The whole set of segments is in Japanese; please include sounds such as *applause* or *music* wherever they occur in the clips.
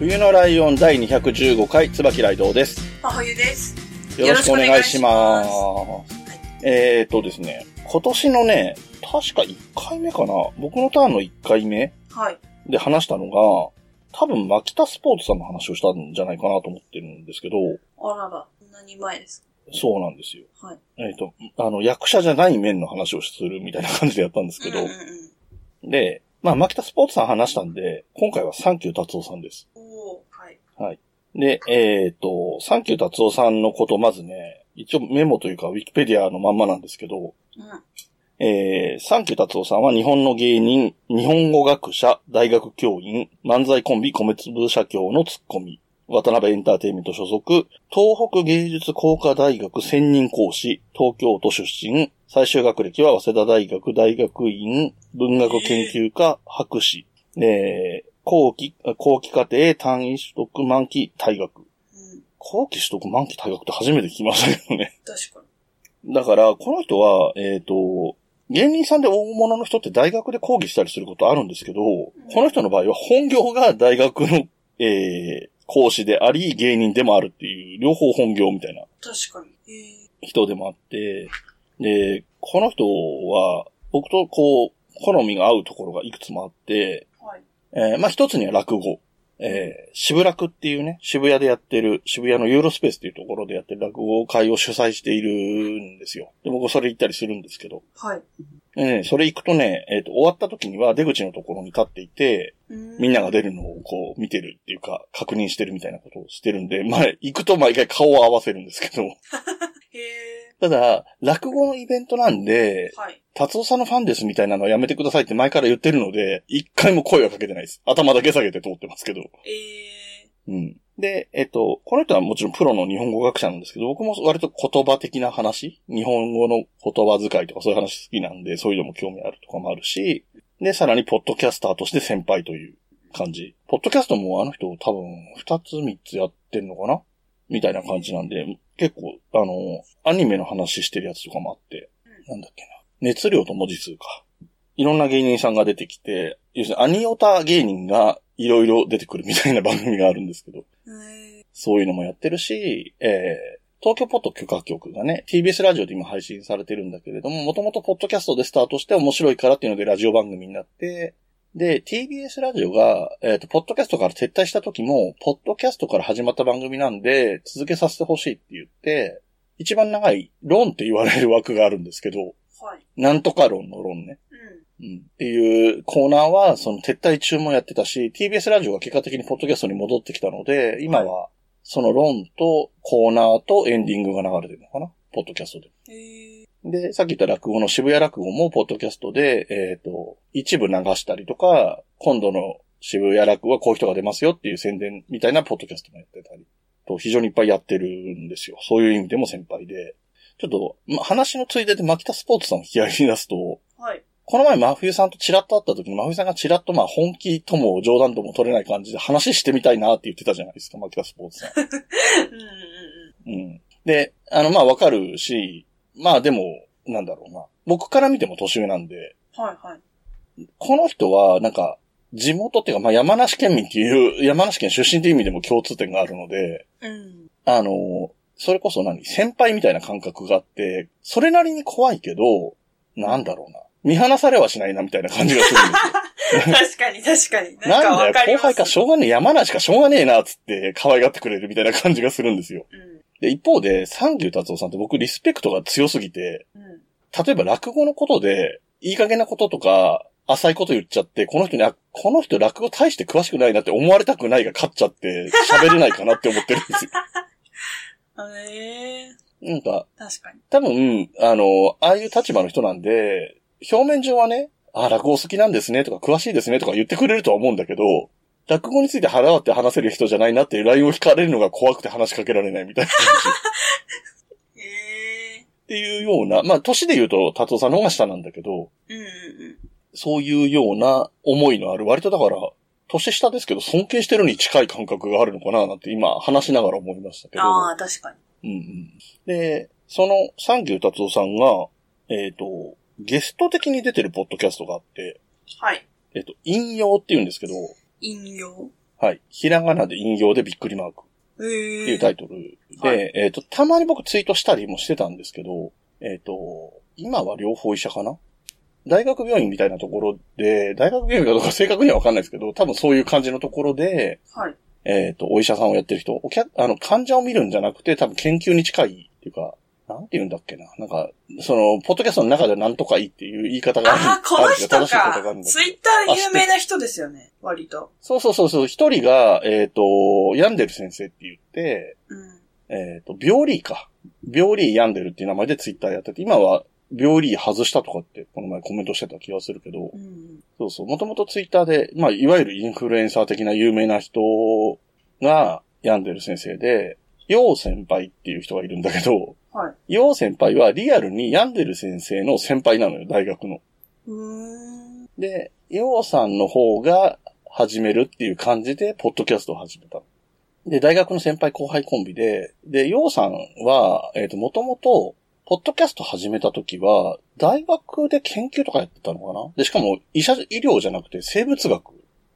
冬のライオン第215回、椿ライドウです。真冬です。よろしくお願いします。よえーとですね、今年のね、確か1回目かな僕のターンの1回目はい。で話したのが、多分、マキタスポーツさんの話をしたんじゃないかなと思ってるんですけど、あらら、何前ですそうなんですよ。かはい。えっ、と、あの、役者じゃない面の話をするみたいな感じでやったんですけど、うんうんうん。で、まあ、マキタスポーツさん話したんで、今回はサンキュータツオさんです。で、えっ、と、サンキュータツオさんのこと、まずね、一応メモというか、ウィキペディアのまんまなんですけど、うん。えー、サンキュータツオさんは日本の芸人、日本語学者、大学教員、漫才コンビ米粒写経のツッコミ、ワタナベエンターテインメント所属、東北芸術工科大学専任講師、東京都出身、最終学歴は早稲田大学大学院、文学研究科、博士、えー、後期、後期課程単位取得満期退学。うん。後期取得満期退学って初めて聞きましたけどね。*laughs* 確かだから、この人は、えっ、と、芸人さんで大物の人って大学で講義したりすることあるんですけど、この人の場合は本業が大学の、えー講師であり、芸人でもあるっていう、両方本業みたいなに。確かに。え人でもあって、で、この人は、僕とこう、好みが合うところがいくつもあって。えーまあ一つには落語。えー渋楽っていうね、渋谷でやってる、渋谷のユーロスペースっていうところでやってる落語会を主催しているんですよ。で、僕それ行ったりするんですけど。はい。えーそれ行くとね、えっ、と、終わった時には出口のところに立っていて、みんなが出るのをこう見てるっていうか、確認してるみたいなことをしてるんで、まあ、行くと毎回顔を合わせるんですけど、*laughs* へただ、落語のイベントなんでー、、はい。達夫さんのファンですみたいなのはやめてくださいって前から言ってるので、一回も声はかけてないです。頭だけ下げて通ってますけど。えうん。で、えっと、この人はもちろんプロの日本語学者なんですけど、僕も割と言葉的な話、日本語の言葉遣いとかそういう話好きなんで、そういうのも興味あるとかもあるし、で、さらにポッドキャスターとして先輩という感じ。ポッドキャストもあの人多分二つ三つやってんのかなみたいな感じなんで、結構、あの、アニメの話してるやつとかもあって、なんだっけな。熱量と文字数か。いろんな芸人さんが出てきて、要するにアニオタ芸人がいろいろ出てくるみたいな番組があるんですけど、そういうのもやってるし、えー、東京ポッド許可局がね、TBS ラジオで今配信されてるんだけれども、もともとポッドキャストでスタートして面白いからっていうのでラジオ番組になって、で、TBS ラジオが、えっ、と、ポッドキャストから撤退した時も、ポッドキャストから始まった番組なんで、続けさせてほしいって言って、一番長い論って言われる枠があるんですけど、ー、はい。なんとか論の論ね。うん。うんっていうコーナーは、その撤退中もやってたし、TBS ラジオが結果的にポッドキャストに戻ってきたので、今は、その論とコーナーとエンディングが流れてるのかなポッドキャストで。えで、さっき言った落語の渋谷落語もポッドキャストで、えっ、と、一部流したりとか、今度の渋谷落語はこういう人が出ますよっていう宣伝みたいなポッドキャストもやってたり、と非常にいっぱいやってるんですよ。そういう意味でも先輩で。ちょっと、ま、話のついでで牧田スポーツさんを引き合いに出すと、ー、はい。この前、真冬さんとチラッと会った時に、真冬さんがチラッとまあ本気とも冗談とも取れない感じで話してみたいなって言ってたじゃないですか、マキタスポーツさん *laughs* うん。で、あの、まあわかるし、まあでも、なんだろうな。僕から見ても年上なんで、うん。はいはい。この人は、なんか、地元っていうか、まあ山梨県民っていう、山梨県出身っていう意味でも共通点があるので、うん。あの、それこそ何先輩みたいな感覚があって、それなりに怖いけど、なんだろうな。見放されはしないなみたいな感じがするんですよ。*laughs* 確かに確かに。ななんかわかります。後輩かしょうがねえ、山梨かしょうがねえな、つって可愛がってくれるみたいな感じがするんですよ。うん。で、一方で、三牛達夫さんって僕リスペクトが強すぎて、うん。例えば落語のことで、いい加減なこととか、浅いこと言っちゃって、この人に、あ、この人落語大して詳しくないなって思われたくないが勝っちゃって、喋れないかなって思ってるんですよ。*laughs* ええなんか、確かに。多分、あの、ああいう立場の人なんで、表面上はね、あ、落語好きなんですねとか、詳しいですねとか言ってくれるとは思うんだけど、落語について腹割って話せる人じゃないなっていうラインを引かれるのが怖くて話しかけられないみたいなえ。っていうような、まあ、年で言うと、達夫さんの方が下なんだけど、うんうんうん。そういうような思いのある、割とだから、年下ですけど、尊敬してるに近い感覚があるのかな、なんて今話しながら思いましたけど。ああ、確かに。うんうん。で、その、サンキュー達夫さんが、えっ、と、ゲスト的に出てるポッドキャストがあって、はい。えっ、と、引用って言うんですけど、引用。はい。ひらがなで引用でびっくりマーク。っていうタイトルで、はいえっ、と、たまに僕ツイートしたりもしてたんですけど、えっ、と、今は両方医者かな？大学病院みたいなところで、大学病院かどうか正確にはわかんないですけど、多分そういう感じのところで、はい。えっ、と、お医者さんをやってる人、お客、あの、患者を見るんじゃなくて、多分研究に近いっていうか、なんて言うんだっけな？なんか、その、ポッドキャストの中でなんとかいいっていう言い方がある。ああ、この人かツイッター有名な人ですよね。割と。そうそうそうそう。一人が、えっ、と、病んでる先生って言って、うん。えっ、と、病理か。病理病んでるっていう名前でツイッターやってて、今は病理外したとかって、この前コメントしてた気がするけどう、ん。そうそう。もともとツイッターで、まあ、いわゆるインフルエンサー的な有名な人が病んでる先生で、陽先輩っていう人がいるんだけど、はい。陽先輩はリアルに病んでる先生の先輩なのよ、大学の。で、陽さんの方が始めるっていう感じで、ポッドキャストを始めたの。で、大学の先輩後輩コンビで、で、陽さんは、えっ、と、もともと、ポッドキャスト始めた時は、大学で研究とかやってたのかな？で、しかも、医者、医療じゃなくて生物学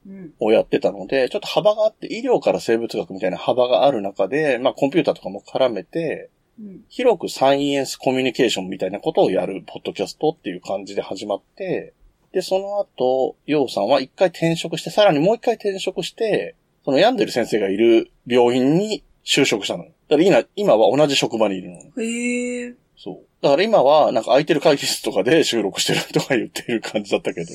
うん。をやってたので、ちょっと幅があって、医療から生物学みたいな幅がある中で、まあ、コンピューターとかも絡めて、うん。広くサイエンスコミュニケーションみたいなことをやるポッドキャストっていう感じで始まって、で、その後、ヨウさんは一回転職して、さらにもう一回転職して、その病んでる先生がいる病院に就職したの。だから今、今は同じ職場にいるの。へえ。そう。だから今は、なんか空いてる会議室とかで収録してるとか言ってる感じだったけど。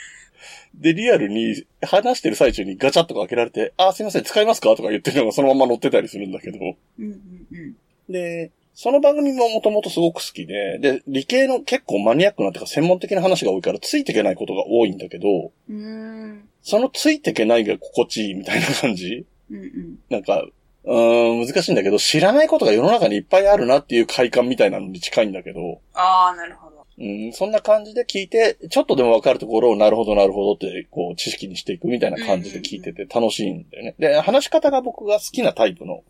*laughs* で、リアルに話してる最中にガチャッとか開けられて、あ、すいません、使いますかとか言ってるのがそのまま載ってたりするんだけど。うんうんうん。で、その番組ももともとすごく好きで、で、理系の結構マニアックなっていうか専門的な話が多いからついていけないことが多いんだけど、うーん。そのついていけないが心地いいみたいな感じ？うんうん。なんか、うーん、難しいんだけど、知らないことが世の中にいっぱいあるなっていう快感みたいなのに近いんだけど、ああ、なるほど。うん、そんな感じで聞いて、ちょっとでもわかるところをなるほどなるほどって、こう、知識にしていくみたいな感じで聞いてて楽しいんだよね。で、話し方が僕が好きなタイプの、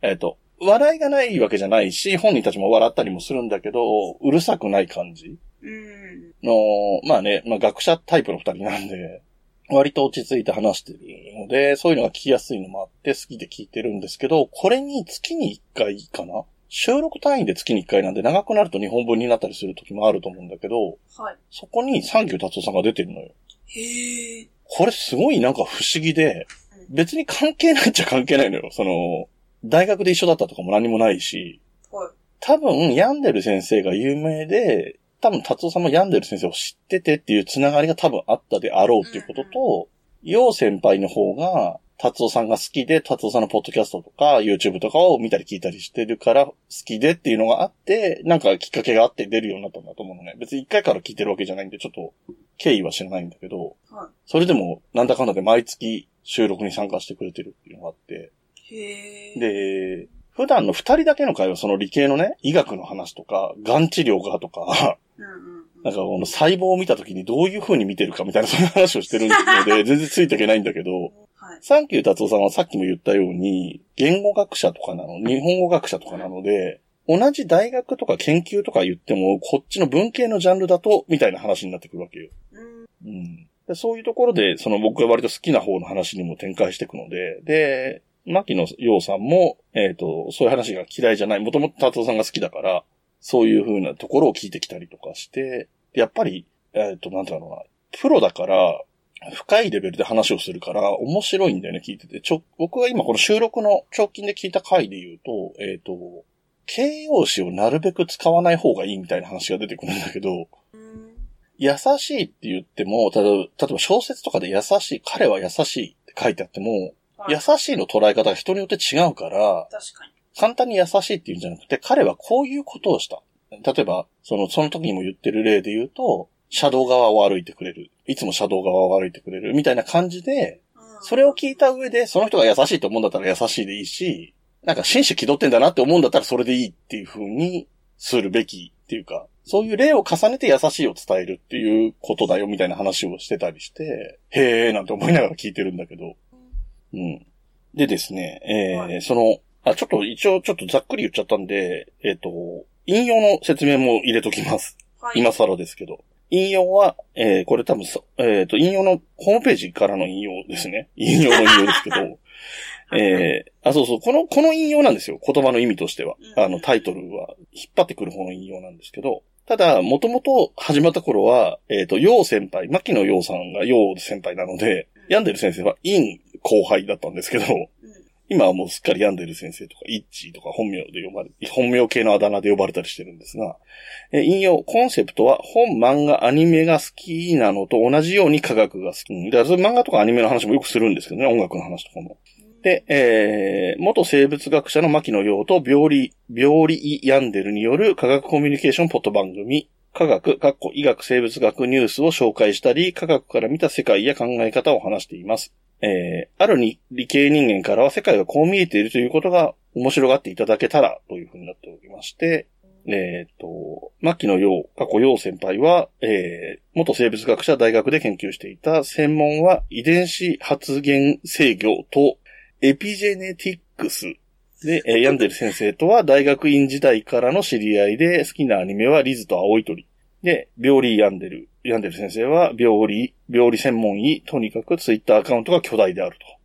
えっ、と、笑いがないわけじゃないし、本人たちも笑ったりもするんだけど、うるさくない感じうん。の、まあね、まあ学者タイプの二人なんで、割と落ち着いて話してるので、そういうのが聞きやすいのもあって好きで聞いてるんですけど、これに月に一回かな？収録単位で月に一回なんで長くなると日本文になったりする時もあると思うんだけど、はい。そこにサンキュー達夫さんが出てるのよ。へえ。これすごいなんか不思議で、別に関係ないっちゃ関係ないのよ。その、大学で一緒だったとかも何もないし、はい。多分、病んでる先生が有名で、多分、達夫さんも病んでる先生を知っててっていうつながりが多分あったであろうっていうことと、陽先輩の方が、達夫さんが好きで、達夫さんのポッドキャストとか、YouTube とかを見たり聞いたりしてるから、好きでっていうのがあって、なんかきっかけがあって出るようになったんだと思うのね。別に一回から聞いてるわけじゃないんで、ちょっと、経緯は知らないんだけど、はそれでも、なんだかんだで毎月収録に参加してくれてるっていうのがあって。で、普段の二人だけの会話、その理系のね、医学の話とか、がん治療がとか。なんかこの細胞を見た時にどういう風に見てるかみたいな、そんな話をしてるので、*laughs* 全然ついていけないんだけど、はい。サンキュー達夫さんはさっきも言ったように、言語学者とかなの、日本語学者とかなので、同じ大学とか研究とか言っても、こっちの文系のジャンルだと、みたいな話になってくるわけよ。うん。うん。でそういうところで、その僕が割と好きな方の話にも展開していくので、で、牧野洋さんも、えっ、と、そういう話が嫌いじゃない。もともと達夫さんが好きだから、そういう風なところを聞いてきたりとかして、やっぱり、えっ、と、なんだろうな、プロだから、深いレベルで話をするから、面白いんだよね、聞いてて。ちょ、僕が今この収録の直近で聞いた回で言うと、えっ、と、形容詞をなるべく使わない方がいいみたいな話が出てくるんだけど、優しいって言っても、例えば、例えば小説とかで優しい、彼は優しいって書いてあっても、優しいの捉え方が人によって違うから、確かに。簡単に優しいって言うんじゃなくて、彼はこういうことをした。例えば、その、その時にも言ってる例で言うと、車道側を歩いてくれる。いつも車道側を歩いてくれる。みたいな感じで、うんそれを聞いた上で、その人が優しいと思うんだったら優しいでいいし、なんか紳士気取ってんだなって思うんだったらそれでいいっていう風にするべきっていうか、そういう例を重ねて優しいを伝えるっていうことだよみたいな話をしてたりして、へーなんて思いながら聞いてるんだけど。うん。でですね、えーはいその、あ、ちょっと一応ちょっとざっくり言っちゃったんで、えっ、と、引用の説明も入れときます。はい。今更ですけど。引用は、えーこれ多分そ、えっ、と、引用のホームページからの引用ですね。引用の引用ですけど、*laughs* えーあ、そうそう、この、この引用なんですよ。言葉の意味としては。うんあの、タイトルは、引っ張ってくる方の引用なんですけど、ただ、もともと始まった頃は、えっ、と、陽先輩、牧野陽さんが陽先輩なので、ヤンデル先生は陰後輩だったんですけど、うん今はもうすっかりヤンデル先生とか、イッチーとか本名で呼ばれ、本名系のあだ名で呼ばれたりしてるんですが、えー引用、コンセプトは本、漫画、アニメが好きなのと同じように科学が好き。うんだから漫画とかアニメの話もよくするんですけどね、音楽の話とかも。で、えー、元生物学者の牧野陽と病理、病理ヤンデルによる科学コミュニケーションポット番組、科学、かっこ医学生物学ニュースを紹介したり、科学から見た世界や考え方を話しています。えー、あるに理系人間からは世界がこう見えているということが面白がっていただけたらというふうになっておりまして、えっ、と、牧野陽、過去陽先輩は、えー、元生物学者大学で研究していた専門は遺伝子発現制御とエピジェネティックスで、えーヤンデル先生とは大学院時代からの知り合いで好きなアニメはリズと青い鳥。で、病理ヤンデル。ヤンデル先生は病理、病理専門医、とにかくツイッターアカウントが巨大であると。はい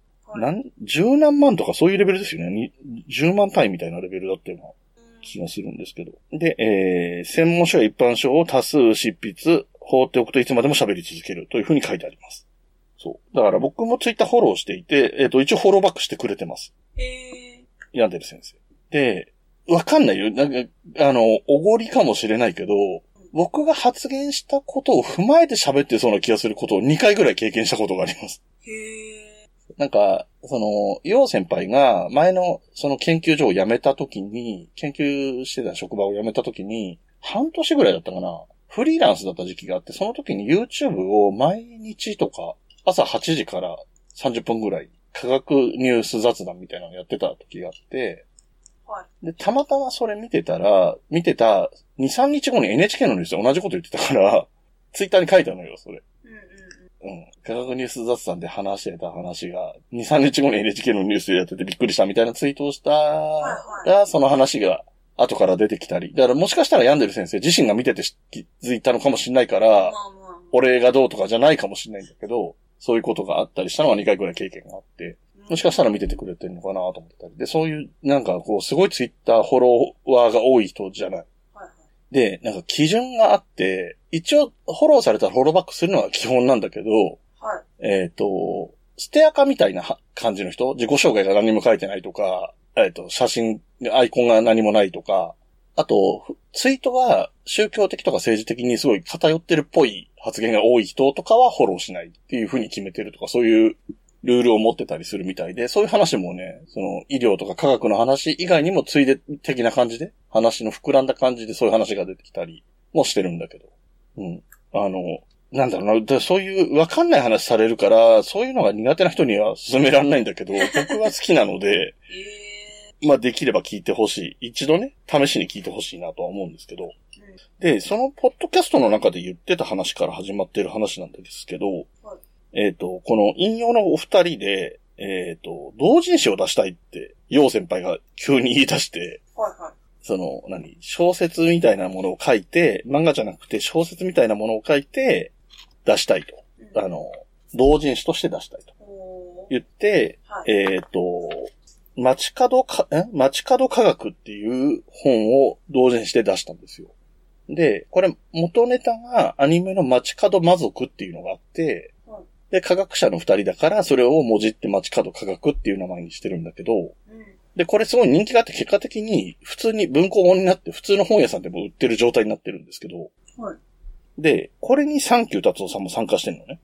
なん、十何万とかそういうレベルですよね。に10万単位みたいなレベルだったような気がするんですけど。で、えー、専門書や一般書を多数執筆、放っておくといつまでも喋り続けるというふうに書いてあります。そう。だから僕もツイッターフォローしていて、えっ、と、一応フォローバックしてくれてます。えヤンデル先生。で、わかんないよ。なんか、あの、おごりかもしれないけど、僕が発言したことを踏まえて喋ってそうな気がすることを2回ぐらい経験したことがあります。ー、へなんか、その、ヨウ先輩が前のその研究所を辞めた時に、研究してた職場を辞めた時に、半年ぐらいだったかな。フリーランスだった時期があって、その時に YouTube を毎日とか、朝8時から30分ぐらい、科学ニュース雑談みたいなのやってた時があって、ーはで、たまたまそれ見てたら、見てた2、3日後に NHK のニュースで同じこと言ってたから、*laughs* ツイッターに書いたのよ、それ。い。うんうん。科学ニュース雑談で話してた話が、2、3日後に NHK のニュースでやっててびっくりしたみたいなツイートをしたはいら、その話が後から出てきたり。だからもしかしたらヤンデル先生自身が見てて気づいたのかもしれないから。俺がどうとかじゃないかもしれないんだけど、そういうことがあったりしたのは2回くらい経験があって、もしかしたら見ててくれてるのかなと思ったり。で、そういう、なんかこう、すごいツイッターフォロワーが多い人じゃない。で、なんか基準があって、一応フォローされたらフォローバックするのが基本なんだけど、はい。えっ、と、ステアカみたいなは感じの人自己紹介が何も書いてないとか、えっ、と、写真、アイコンが何もないとか、あと、ツイートが宗教的とか政治的にすごい偏ってるっぽい発言が多い人とかはフォローしないっていうふうに決めてるとか、そういうルールを持ってたりするみたいで、そういう話もね、その医療とか科学の話以外にもついで的な感じで、話の膨らんだ感じでそういう話が出てきたりもしてるんだけど。うん。あの、なんだろうな、そういうわかんない話されるから、そういうのが苦手な人には勧められないんだけど、僕は好きなので、*laughs* まあできれば聞いてほしい。一度ね、試しに聞いてほしいなとは思うんですけど。で、そのポッドキャストの中で言ってた話から始まってる話なんですけど、はいえっ、と、この引用のお二人で、えっ、と、同人誌を出したいって、陽先輩が急に言い出して、はいはい。その、何、小説みたいなものを書いて、漫画じゃなくて小説みたいなものを書いて、出したいと。うんあの、同人誌として出したいと言って、はい。えっ、と、街角か、え？街角科学っていう本を同人誌で出したんですよ。で、これ元ネタがアニメの街角魔族っていうのがあってはい、で、科学者の二人だからそれをもじって街角科学っていう名前にしてるんだけど、うん。で、これすごい人気があって結果的に普通に文庫本になって普通の本屋さんでも売ってる状態になってるんですけど、はい。で、これにサンキュー達夫さんも参加してるのね。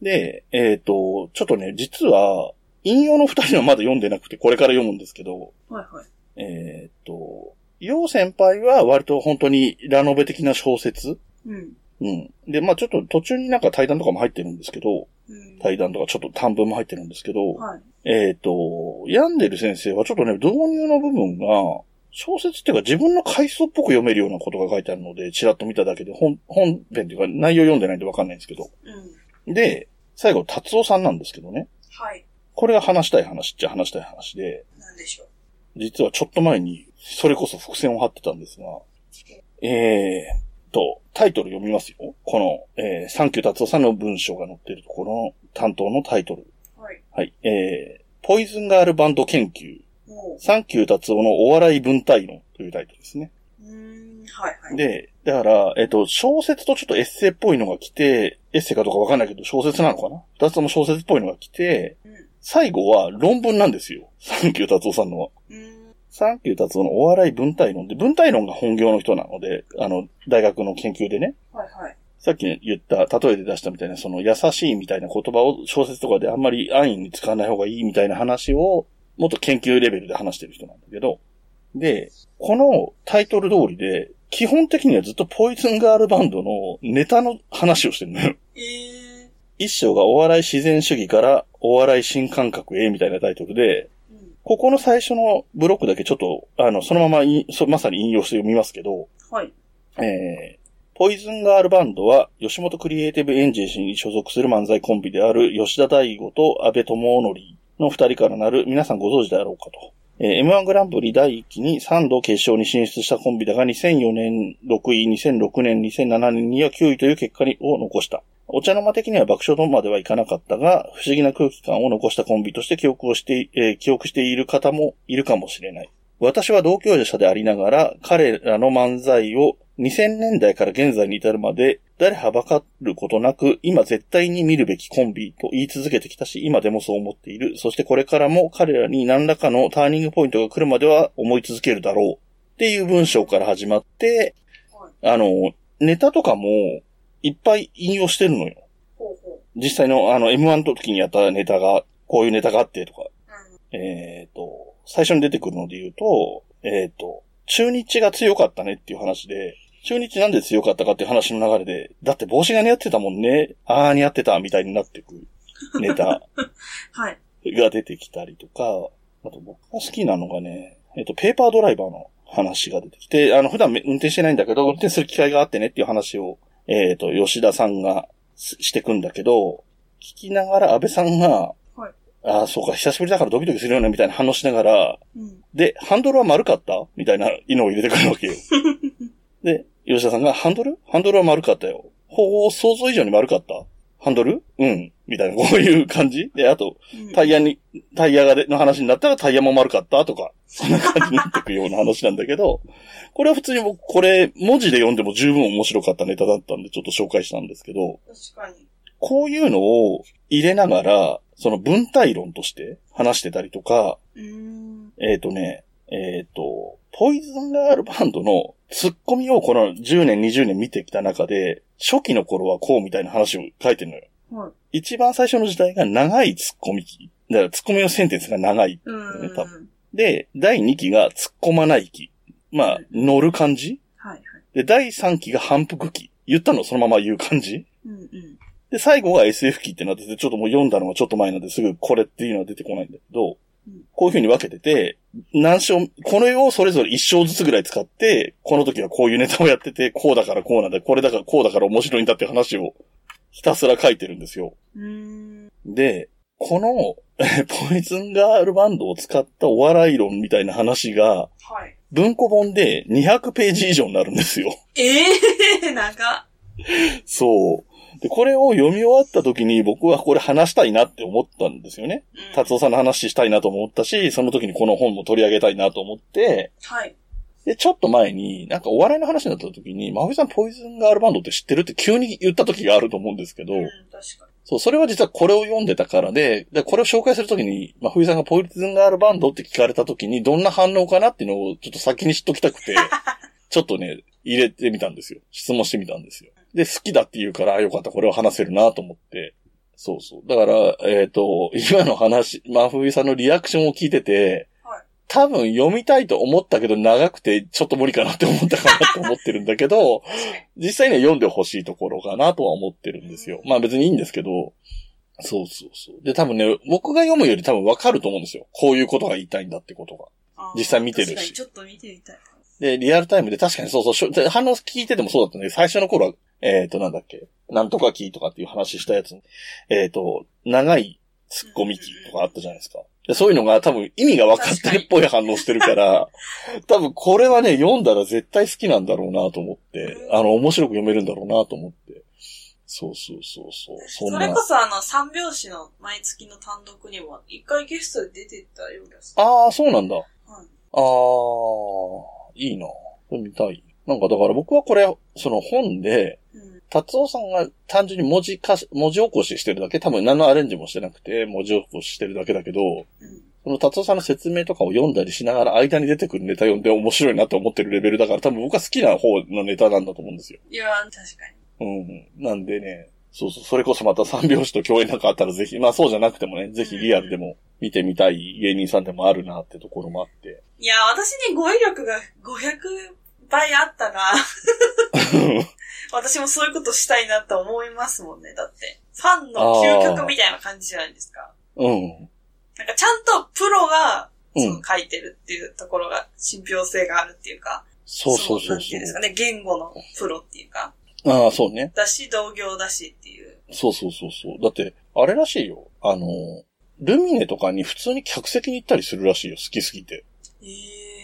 で、えっ、と、ちょっとね、実は、引用の二人はまだ読んでなくて、これから読むんですけど、はいはい。えっ、と、陽先輩は割と本当にラノベ的な小説？うん。うん。で、まあちょっと途中になんか対談とかも入ってるんですけど、うん。対談とかちょっと短文も入ってるんですけど、はい。えっ、と、ヤンデル先生はちょっとね、導入の部分が、小説っていうか自分の回想っぽく読めるようなことが書いてあるので、ちらっと見ただけで本、本編っていうか内容読んでないんでわかんないんですけど。うん。で、最後、達夫さんなんですけどね。はい。これが話したい話っちゃ話したい話で、なんでしょう？実はちょっと前に、それこそ伏線を張ってたんですが、えーと、タイトル読みますよ。この、えー、サンキュー達夫さんの文章が載っているところの担当のタイトル。はい。はい。えー、ポイズンガールバンド研究。サンキュー達夫のお笑い文体論というタイトルですね。うーん。はいはい。で、だから、えっ、と、小説とちょっとエッセイっぽいのが来て、エッセイかどうかわかんないけど、小説なのかな？二つとも小説っぽいのが来て、うん。最後は論文なんですよ。サンキュー達夫さんのは。サンキュー達夫のお笑い文体論で、文体論が本業の人なので、あの、大学の研究でね、はいはい。さっき言った、例えで出したみたいな、その優しいみたいな言葉を小説とかであんまり安易に使わない方がいいみたいな話を、もっと研究レベルで話してる人なんだけど、で、このタイトル通りで、基本的にはずっとポイズンガールバンドのネタの話をしてるのよ。えー。一章がお笑い自然主義からお笑い新感覚へみたいなタイトルで、うん。ここの最初のブロックだけちょっと、あの、そのまままさに引用して読みますけど、はい。えー、ポイズンガールバンドは、吉本クリエイティブエンジェルに所属する漫才コンビである吉田大吾と安倍智則の二人からなる皆さんご存知であろうかと。えー M1 グランプリ第1期に3度決勝に進出したコンビだが、2004年6位、2006年、2007年には9位という結果にを残した。お茶の間的には爆笑のまではいかなかったが、不思議な空気感を残したコンビとして記憶をして、えー記憶している方もいるかもしれない。私は同居者でありながら、彼らの漫才を2000年代から現在に至るまで、誰はばかることなく、今絶対に見るべきコンビと言い続けてきたし、今でもそう思っている。そしてこれからも彼らに何らかのターニングポイントが来るまでは思い続けるだろう。っていう文章から始まって、はい。あの、ネタとかもいっぱい引用してるのよ。実際のあの M1 の時にやったネタが、こういうネタがあってとか。えっ、と、最初に出てくるので言うと、えっ、と、中日が強かったねっていう話で、中日なんで強かったかっていう話の流れで、だって帽子が似合ってたもんね、あー似合ってたみたいになってくネタ *laughs* はい。が出てきたりとか、あと僕が好きなのがね、えっ、と、ペーパードライバーの話が出てきて、あの、普段運転してないんだけど、運転する機会があってねっていう話を、えっ、と、吉田さんがししてくんだけど、聞きながら安倍さんが、はいああ、そうか、久しぶりだからドキドキするよね、みたいな反応しながら、うん。で、ハンドルは丸かった？みたいなのを入れてくるわけよ。*laughs* で、吉田さんが、ハンドル？ハンドルは丸かったよ。ほう、想像以上に丸かった？ハンドル？うん。みたいな、こういう感じ？で、あと、うんタイヤに、タイヤがでの話になったらタイヤも丸かったとか、そんな感じになってくような話なんだけど、これは普通に僕、これ、文字で読んでも十分面白かったネタだったんで、ちょっと紹介したんですけど、確かに。こういうのを入れながら、その文体論として話してたりとか。えっ、とね、えっ、と、ポイズンガールバンドのツッコミをこの10年、20年見てきた中で、初期の頃はこうみたいな話を書いてるのよ。はい。一番最初の時代が長いツッコミ期。だからツッコミのセンテンスが長い。うーん。多で、第2期が突っ込まない期。まあ、乗る感じ。はいはい。で、第3期が反復期。言ったのをそのまま言う感じ。うんうん。で、最後が SF 期ってなってて、ちょっともう読んだのがちょっと前なんですぐこれっていうのは出てこないんだけど、うんこういう風に分けてて、何章、これをそれぞれ一章ずつぐらい使って、この時はこういうネタをやってて、こうだからこうなんだ、これだからこうだから面白いんだって話をひたすら書いてるんですよ。で、この、え *laughs* ポイズンガールバンドを使ったお笑い論みたいな話が、はい。文庫本で200ページ以上になるんですよ。ええー、長っ。そう。で、これを読み終わった時に僕はこれ話したいなって思ったんですよね。うん達夫さんの話したいなと思ったし、その時にこの本も取り上げたいなと思って、はい。で、ちょっと前に、なんかお笑いの話になった時に、まふいさんポイズンガールバンドって知ってるって急に言った時があると思うんですけど、うん、確かそう、それは実はこれを読んでたからで、で、これを紹介するときに、まふいさんがポイズンガールバンドって聞かれたときに、どんな反応かなっていうのをちょっと先に知っときたくて、*laughs* ちょっとね、入れてみたんですよ。質問してみたんですよ。で、好きだって言うから、あよかった、これを話せるなと思って。そうそう。だから、えっ、と、今の話、まふいさんのリアクションを聞いてて、はい多分読みたいと思ったけど長くてちょっと無理かなって思ったかなと思ってるんだけど、実際には読んでほしいところかなとは思ってるんですよ。まあ別にいいんですけど、そうそうそう。で、多分ね、僕が読むより多分わかると思うんですよ。こういうことが言いたいんだってことが。実際見てるしちょっと見てみたい。で、リアルタイムで確かにそうそう反応聞いててもそうだったね。最初の頃は、えっ、と、なんだっけ、なんとかキーとかっていう話したやつ。えっ、と、長い突っ込みキーとかあったじゃないですか。でそういうのが多分意味が分かってるっぽい反応してるから、*laughs* 多分これはね、読んだら絶対好きなんだろうなと思って、あの、面白く読めるんだろうなと思って。そうそうそうそう。そそれこ。そあの、三拍子の毎月の単独にも、一回ゲストで出てたようです。ああ、そうなんだ。はい。ああ、いいな。これ見たい。なんかだから僕はこれ、その本で、うん。達夫さんが単純に文字化し、文字起こししてるだけ、多分何のアレンジもしてなくて、文字起こししてるだけだけど、うん。その達夫さんの説明とかを読んだりしながら間に出てくるネタ読んで面白いなって思ってるレベルだから、多分僕は好きな方のネタなんだと思うんですよ。いや、確かに。うん。なんでね、そうそう、それこそまた三拍子と共演なんかあったらぜひ、まあそうじゃなくてもね、ぜひリアルでも見てみたい芸人さんでもあるなってところもあって。いや、私に語彙力が500倍あったら、*laughs* 私もそういうことしたいなと思いますもんね。だって、ファンの究極みたいな感じじゃないですか。うん。なんかちゃんとプロが、うんその書いてるっていうところが、信憑性があるっていうか、そうそうそうそのなんていうんですかね、言語のプロっていうか、う。ああ、そうね。だし、同業だしっていう。そうそうそうそう。だって、あれらしいよ。あの、ルミネとかに普通に客席に行ったりするらしいよ。好きすぎて。ええ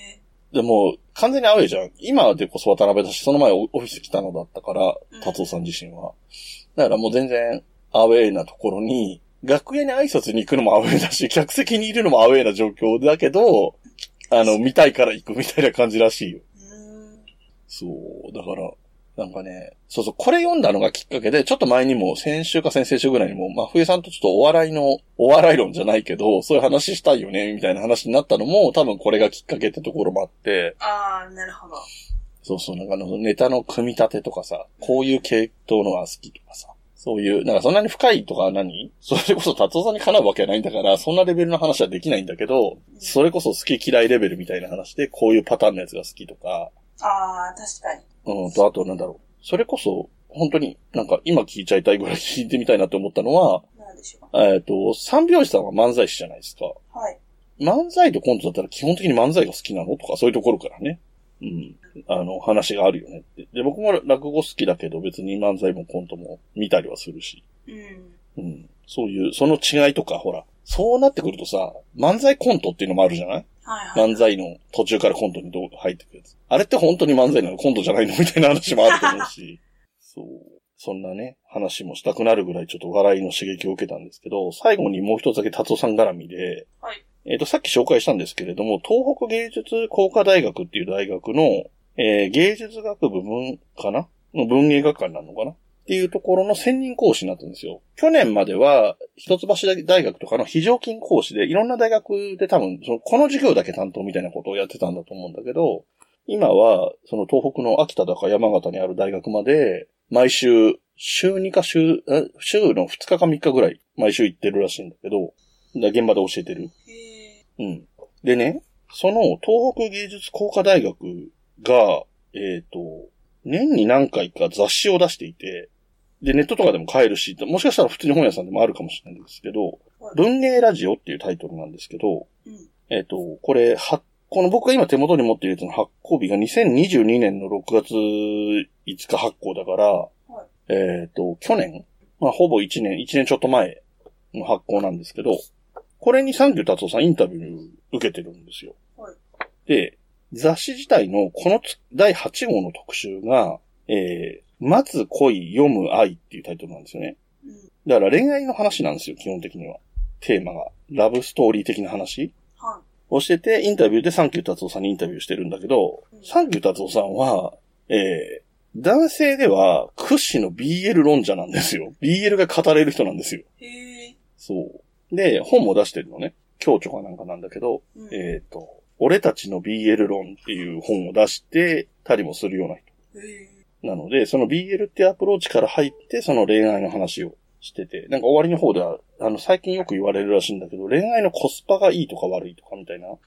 でも、完全にアウェイじゃん。今でこそ渡辺だし、その前オフィス来たのだったからうん、達夫さん自身は。だからもう全然アウェイなところに、楽屋に挨拶に行くのもアウェイだし、客席にいるのもアウェイな状況だけど、あの、見たいから行くみたいな感じらしいよ。そう、だから、なんかね、そうそう、これ読んだのがきっかけで、ちょっと前にも、先週か先々週ぐらいにも、まあ、冬さんとちょっとお笑いの、お笑い論じゃないけど、そういう話したいよね、みたいな話になったのも、多分これがきっかけってところもあって、ああ、なるほど。そうそう、なんかネタの組み立てとかさ、こういう系統のが好きとかさ、そういう、なんかそんなに深いとか何？それこそ達夫さんにかなうわけはないんだから、そんなレベルの話はできないんだけど、それこそ好き嫌いレベルみたいな話で、こういうパターンのやつが好きとか、ああ、確かに。うんと、あとなんだろう。それこそ、本当になんか今聞いちゃいたいぐらい *laughs* 聞いてみたいなって思ったのは、なんでしょう。えっ、と、三拍子さんは漫才師じゃないですか。はい。漫才とコントだったら基本的に漫才が好きなのとかそういうところからね。うん。あの、話があるよねって。で、僕も落語好きだけど別に漫才もコントも見たりはするし。うん。うん。そういう、その違いとか、ほら、そうなってくるとさ、漫才コントっていうのもあるじゃない？はいはい。漫才の途中からコントにどう入ってくるやつ。あれって本当に漫才なの？コントじゃないの？みたいな話もあると思うし。*laughs* そう。そんなね、話もしたくなるぐらいちょっと笑いの刺激を受けたんですけど、最後にもう一つだけ達夫さん絡みで、はい。えっ、と、さっき紹介したんですけれども、東北芸術工科大学っていう大学の、えー芸術学部文かな？の文芸学科になるのかな？っていうところの専任講師になったんですよ。去年までは、一橋大学とかの非常勤講師で、いろんな大学で多分、その、この授業だけ担当みたいなことをやってたんだと思うんだけど、今は、その東北の秋田だか山形にある大学まで、毎週、週2か週、あ週の2日か3日ぐらい、毎週行ってるらしいんだけど、だ現場で教えてる。へうん。でね、その東北芸術工科大学が、えっ、と、年に何回か雑誌を出していて、で、ネットとかでも買えるし、もしかしたら普通に本屋さんでもあるかもしれないんですけど、はい文芸ラジオっていうタイトルなんですけど、ーうん。えっ、と、これ、は、この僕が今手元に持っているやつの発行日が2022年の6月5日発行だから、えっ、と、去年、まあ、ほぼ1年、1年ちょっと前の発行なんですけど、これにサンキュー達夫さんインタビュー受けてるんですよ。はいで、雑誌自体のこのつ第8号の特集が、えー、待つ恋、読む愛っていうタイトルなんですよね。うん。だから恋愛の話なんですよ、基本的には。テーマが。ラブストーリー的な話はをしてて、インタビューでサンキュー達夫さんにインタビューしてるんだけど、うんサンキュー達夫さんは、えー、男性では屈指の BL 論者なんですよ。BL が語れる人なんですよ。い。へえ。そう。で、本も出してるのね。教著かなんかなんだけど、うん。えっ、と、俺たちの BL 論っていう本を出してたりもするような人。へえ。なので、その BL ってアプローチから入って、その恋愛の話をしてて、なんか終わりの方では、あの、最近よく言われるらしいんだけど、恋愛のコスパがいいとか悪いとかみたいなうん。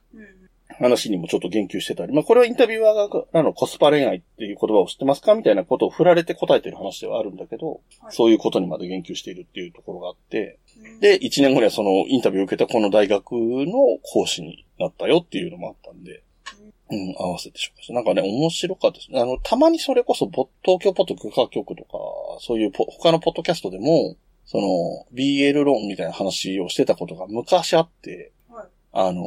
話にもちょっと言及してたり、まあこれはインタビュアーが、あの、コスパ恋愛っていう言葉を知ってますかみたいなことを振られて答えてる話ではあるんだけど、はい。そういうことにまで言及しているっていうところがあって、うん、で、1年後にはそのインタビューを受けたこの大学の講師になったよっていうのもあったんで、うん、合わせて紹介した。なんかね、面白かったですね。あの、たまにそれこそ、ポ東京ポッド許可局とか、そういうポ他のポッドキャストでも、その、BL 論みたいな話をしてたことが昔あって、はいあの、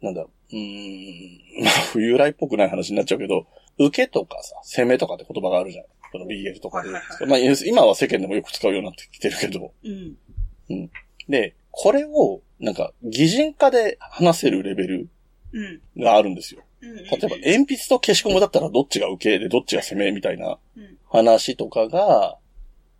なんだろう、うーん、*laughs* まあ、冬来っぽくない話になっちゃうけど、受けとかさ、攻めとかって言葉があるじゃん。その BL とかで。はいはいはいまあ、今は世間でもよく使うようになってきてるけど、うん。で、これを、なんか、擬人化で話せるレベルうん。があるんですよ。うん。例えば、鉛筆と消しゴムだったらどっちが受けでどっちが攻めみたいなうん。話とかが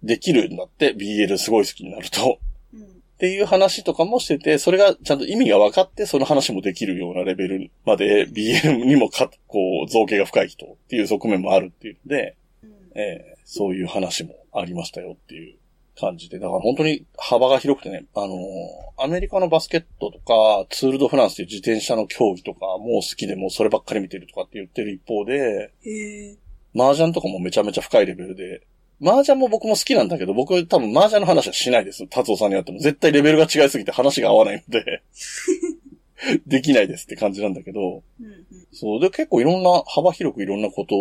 できるんだって、BL すごい好きになると。うん。っていう話とかもしてて、それがちゃんと意味が分かって、その話もできるようなレベルまで BL にもか、こう、造形が深い人っていう側面もあるっていうので、うん。えーそういう話もありましたよっていう感じで。だから本当に幅が広くてね、あのーアメリカのバスケットとか、ツールドフランスっていう自転車の競技とかも好きでもうそればっかり見てるとかって言ってる一方で。麻雀とかもめちゃめちゃ深いレベルで、麻雀も僕も好きなんだけど、僕多分麻雀の話はしないです。達夫さんにやっても。絶対レベルが違いすぎて話が合わないので、できないですって感じなんだけど、うん。うん。そう。で、結構いろんな、幅広くいろんなこと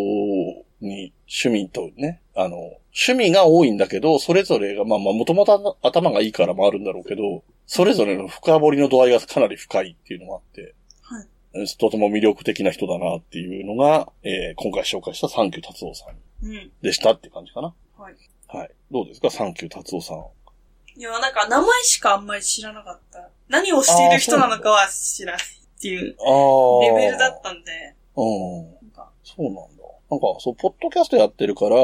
に、趣味とね、あの、趣味が多いんだけど、それぞれが、まあまあ、もともと頭がいいからもあるんだろうけど、それぞれの深掘りの度合いがかなり深いっていうのがあって、はい。えとても魅力的な人だなっていうのが、えー今回紹介したサンキュー達夫さんうん。でしたって感じかな。はい。はい。どうですか？サンキュー達夫さん。いや、なんか名前しかあんまり知らなかった。何をしている人なのかは知らないっていうああ。レベルだったんで、うん。そうなんだ。なんか、そう、ポッドキャストやってるから、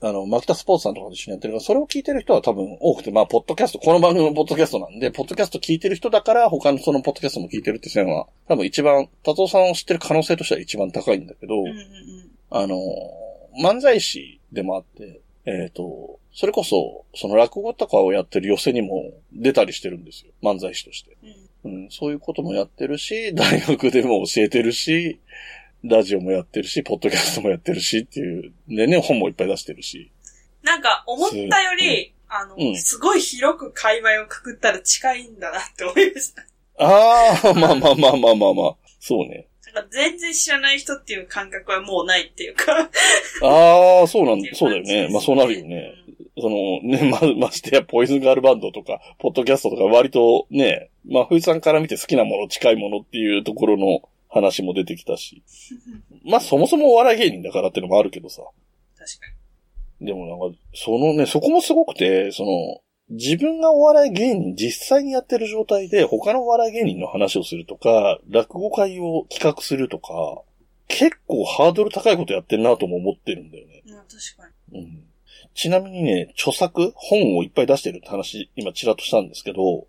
あの、マキタスポーツさんとかと一緒にやってるから、それを聞いてる人は多分多くて、まあ、ポッドキャスト、この番組のポッドキャストなんで、ポッドキャスト聞いてる人だから、他のそのポッドキャストも聞いてるって線は、多分一番、達夫さんを知ってる可能性としては一番高いんだけど、うんうんうん。あの、漫才師でもあって、えっ、と、それこそ、その落語とかをやってる寄せにも出たりしてるんですよ。漫才師として。うん。うん、そういうこともやってるし、大学でも教えてるし、ラジオもやってるし、ポッドキャストもやってるしっていう、でね、本もいっぱい出してるし。なんか、思ったより、あの、うんすごい広く界隈をくくったら近いんだなって思いました。ああ、まあまあまあまあまあまあ。そうね。なんか全然知らない人っていう感覚はもうないっていうか。ああ、そうなんだ。そうだよね。まあそうなるよね。その、ね、ま、*laughs* ましてや、ポイズンガールバンドとか、ポッドキャストとか割とね、まあ、冬さんから見て好きなもの、近いものっていうところの話も出てきたし。まあ、そもそもお笑い芸人だからってのもあるけどさ。確かでもなんか、そのね、そこもすごくて、その、自分がお笑い芸人実際にやってる状態で他のお笑い芸人の話をするとか、落語会を企画するとか、結構ハードル高いことやってんなとも思ってるんだよね。に。うん、確かに。うん。ちなみにね、著作、本をいっぱい出してるって話、今ちらっとしたんですけど、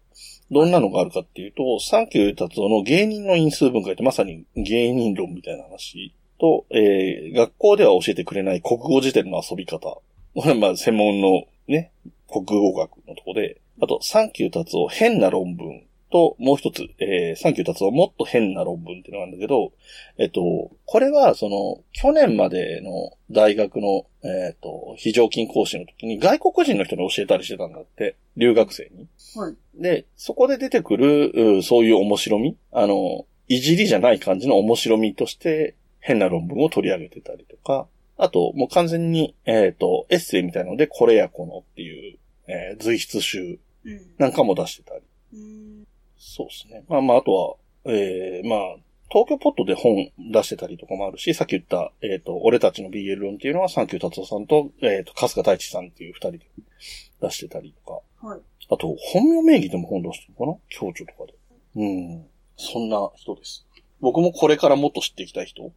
どんなのがあるかっていうと、サンキュー達夫の芸人の因数分解ってまさに芸人論みたいな話と、えー、学校では教えてくれない国語辞典の遊び方。こ *laughs* れまあ専門のね、国語学のとこで、あと、サンキュー達夫変な論文と、もう一つ、えー、サンキュー達夫もっと変な論文っていうのがあるんだけど、えっと、これは、その、去年までの大学の、えっと、非常勤講師の時に外国人の人に教えたりしてたんだって、留学生に。はい。で、そこで出てくる、うそういう面白みあの、いじりじゃない感じの面白みとして、変な論文を取り上げてたりとか、あと、もう完全に、えっ、と、エッセイみたいので、これやこのっていう、えー随筆集うん。なんかも出してたり。うん。そうですね。まあまあ、あとは、ええまあ、東京ポットで本出してたりとかもあるし、さっき言った、えっ、と、俺たちの BL 論っていうのは、サンキュー達夫さんと、えっ、と、春日大地さんっていう二人で出してたりとか。はい。あと、本名名義でも本出してるのかな？共著とかで。うん。そんな人です。僕もこれからもっと知っていきたい人うん、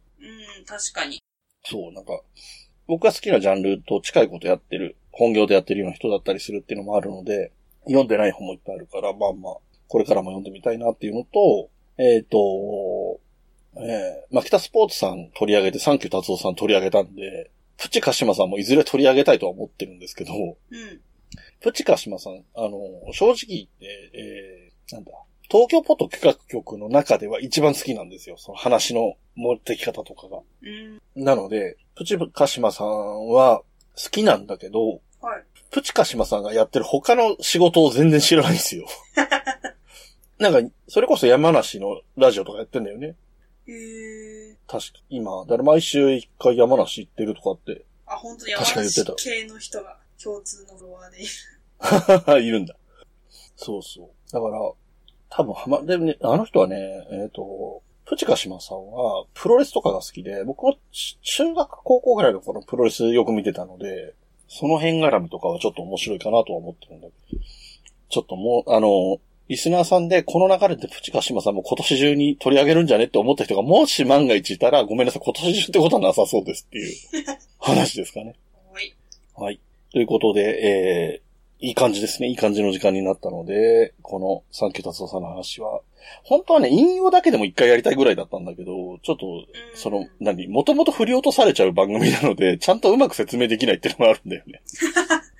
確かに。そう、なんか、僕が好きなジャンルと近いことやってる、本業でやってるような人だったりするっていうのもあるので、読んでない本もいっぱいあるから、まあまあ、これからも読んでみたいなっていうのと、えっ、と、えー、マキタスポーツさん取り上げて、サンキュー達夫さん取り上げたんで、プチカシマさんもいずれ取り上げたいとは思ってるんですけど、うん。プチカシマさん、あの、正直言って、えー、なんだ、東京ポット企画局の中では一番好きなんですよ。その話の持ってき方とかが。うん。なので、プチカシマさんは好きなんだけど、はい。プチカシマさんがやってる他の仕事を全然知らないんですよ。*laughs* なんか、それこそ山梨のラジオとかやってんだよね。へー。確か。今、だから毎週一回山梨行ってるとかって、あ、本当に確かに言ってた山梨系の人が共通のフロアでいる。*laughs* いるんだ。そうそう。だから、多分はま、でもね、あの人はね、えっ、と、プチカシマさんは、プロレスとかが好きで、僕もち中学高校ぐらいの頃プロレスよく見てたので、その辺絡みとかはちょっと面白いかなとは思ってるんだけど、ちょっともう、あの、リスナーさんでこの流れでプチカシマさんも今年中に取り上げるんじゃねって思った人がもし万が一いたらごめんなさい、今年中ってことはなさそうですっていう *laughs* 話ですかね。はい。はい。ということで、えー、いい感じですね。いい感じの時間になったので、このサンキュー達夫さんの話は、本当はね、引用だけでも一回やりたいぐらいだったんだけど、ちょっと、その、何、もともと振り落とされちゃう番組なので、ちゃんとうまく説明できないっていうのがあるんだよね。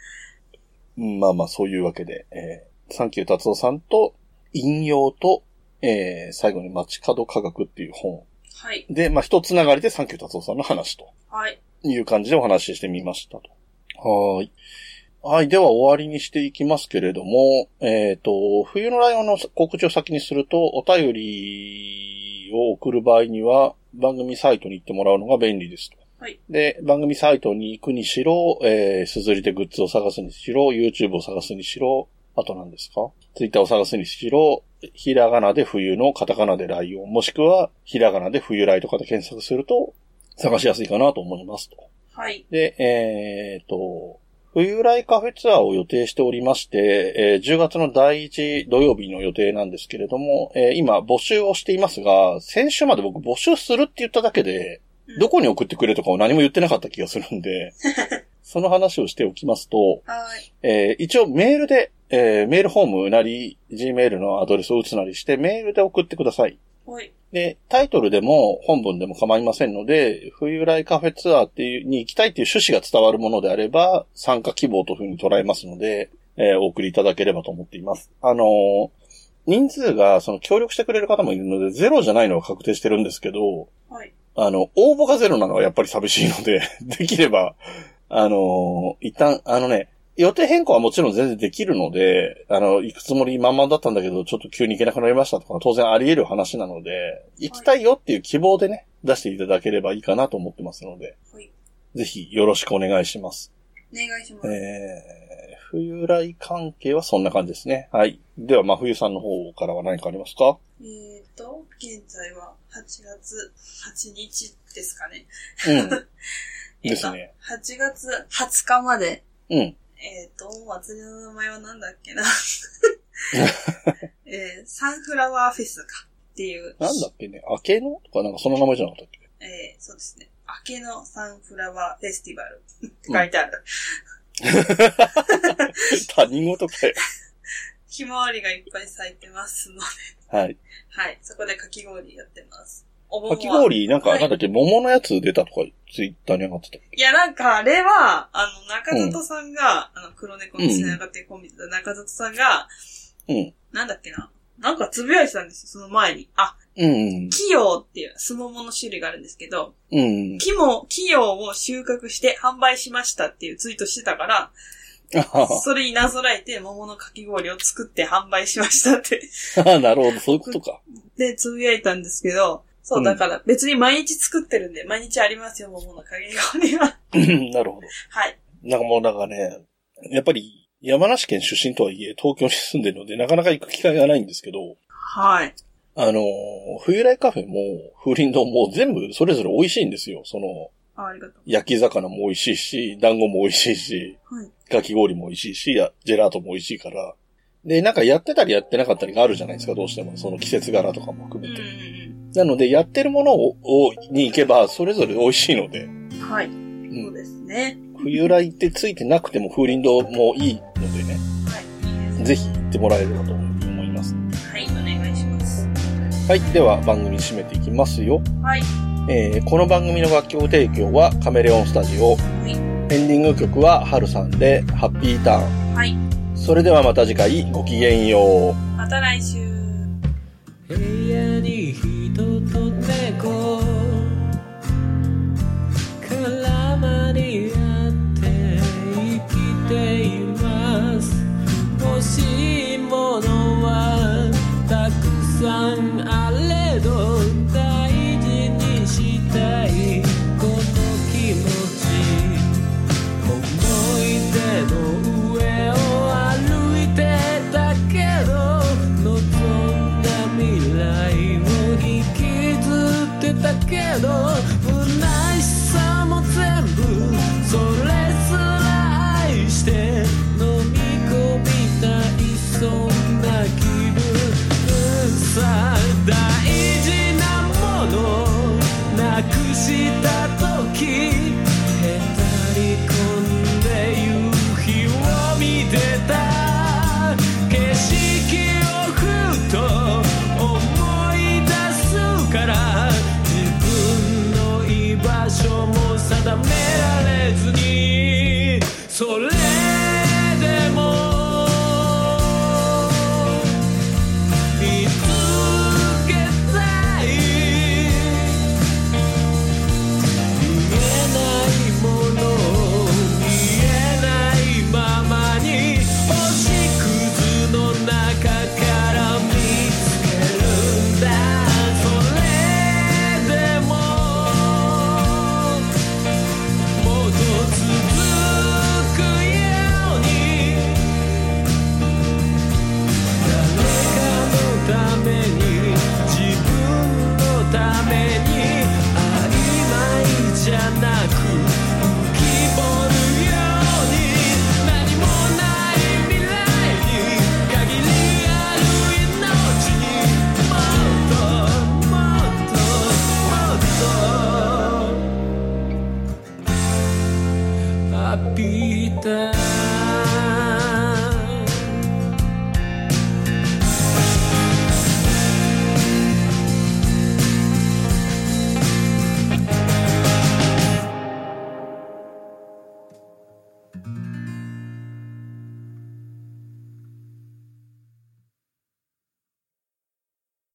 *laughs* うんまあまあ、そういうわけで、えー、サンキュー達夫さんと、引用と、えー、最後に街角科学っていう本。はい。で、まあ、一つながりでサンキュー達夫さんの話と。はい。いう感じでお話ししてみましたと。はーい。はい。では終わりにしていきますけれども、えっ、と、冬のライオンの告知を先にすると、お便りを送る場合には、番組サイトに行ってもらうのが便利ですと。はい。で、番組サイトに行くにしろ、えー、すずりでグッズを探すにしろ、YouTube を探すにしろ、あと何ですか ?Twitter を探すにしろ、ひらがなで冬のカタカナでライオン、もしくは、ひらがなで冬ライとかで検索すると、探しやすいかなと思いますと。はい。で、えっ、と、冬来カフェツアーを予定しておりまして、えー10月の第1土曜日の予定なんですけれども、えー今募集をしていますが、先週まで僕募集するって言っただけで、どこに送ってくれとかを何も言ってなかった気がするんで、*laughs* その話をしておきますと、はい。えー一応メールで、えーメールフォームなり、Gmail のアドレスを打つなりして、メールで送ってください。はい。で、タイトルでも本文でも構いませんので、冬来カフェツアーっていう、に行きたいっていう趣旨が伝わるものであれば、参加希望というふうに捉えますので、えーお送りいただければと思っています。あのー人数が、その、協力してくれる方もいるので、ゼロじゃないのは確定してるんですけど、はい。あの、応募がゼロなのはやっぱり寂しいので、*laughs* できれば、あのー一旦、あのね、予定変更はもちろん全然できるので、あの、行くつもり満々だったんだけど、ちょっと急に行けなくなりましたとか、当然あり得る話なので、行きたいよっていう希望でね、出していただければいいかなと思ってますので、はい。ぜひよろしくお願いします。お願いします。えー、冬来関係はそんな感じですね。はい。では、真冬さんの方からは何かありますか？えーと、現在は8月8日ですかね。うん。*laughs* ですね。8月20日まで、うん。えーと、祭りの名前はなんだっけな。*laughs* えー、サンフラワーフェスかっていう。なんだっけね、明けの？とかなんかその名前じゃなかったっけ？えー、そうですね。明けのサンフラワーフェスティバルって書いてある。他人事かよ。*laughs* ひまわりがいっぱい咲いてますので、はい。はい。そこでかき氷やってます。かき氷、なんか、はいなんだっけ、桃のやつ出たとか、ツイッターに上がってた。いや、なんか、あれは、あの、中里さんが、あの、黒猫に繋がってコンビだ中里さんが、うん。なんだっけな。なんかつぶやいてたんですよ、その前に。あ、うん。キヨっていう、スモモの種類があるんですけど、うん。キモ、キヨを収穫して販売しましたっていうツイートしてたから、*laughs* それになぞらえて桃のかき氷を作って販売しましたって。*laughs* あなるほど、そういうことか。で、つぶやいたんですけど、そうう、んだから別に毎日作ってるんで、毎日ありますよ、桃のかき氷は。うんなるほど。はい。なんかもうなんかね、やっぱり山梨県出身とはいえ東京に住んでるのでなかなか行く機会がないんですけど、はい。あの、冬来カフェも風鈴堂も全部それぞれ美味しいんですよ。その、あありがとう。焼き魚も美味しいし、団子も美味しいし、はい。かき氷も美味しいし、やジェラートも美味しいから。で、なんかやってたりやってなかったりがあるじゃないですか、どうしても。その季節柄とかも含うんめて。うんなので、やってるものを、をに行けば、それぞれ美味しいので、うん。はい。んそうですね。冬来ってついてなくても風鈴堂もいいのでね、はい。いいですね。ぜひ行ってもらえればと思います。はい、お願いします。はい。では、番組締めていきますよ。はい。えーこの番組の楽曲提供はカメレオンスタジオ。はい。エンディング曲はハルさんで、ハッピーターン。はい。それではまた次回、ごきげんよう。また来週。部屋に人と猫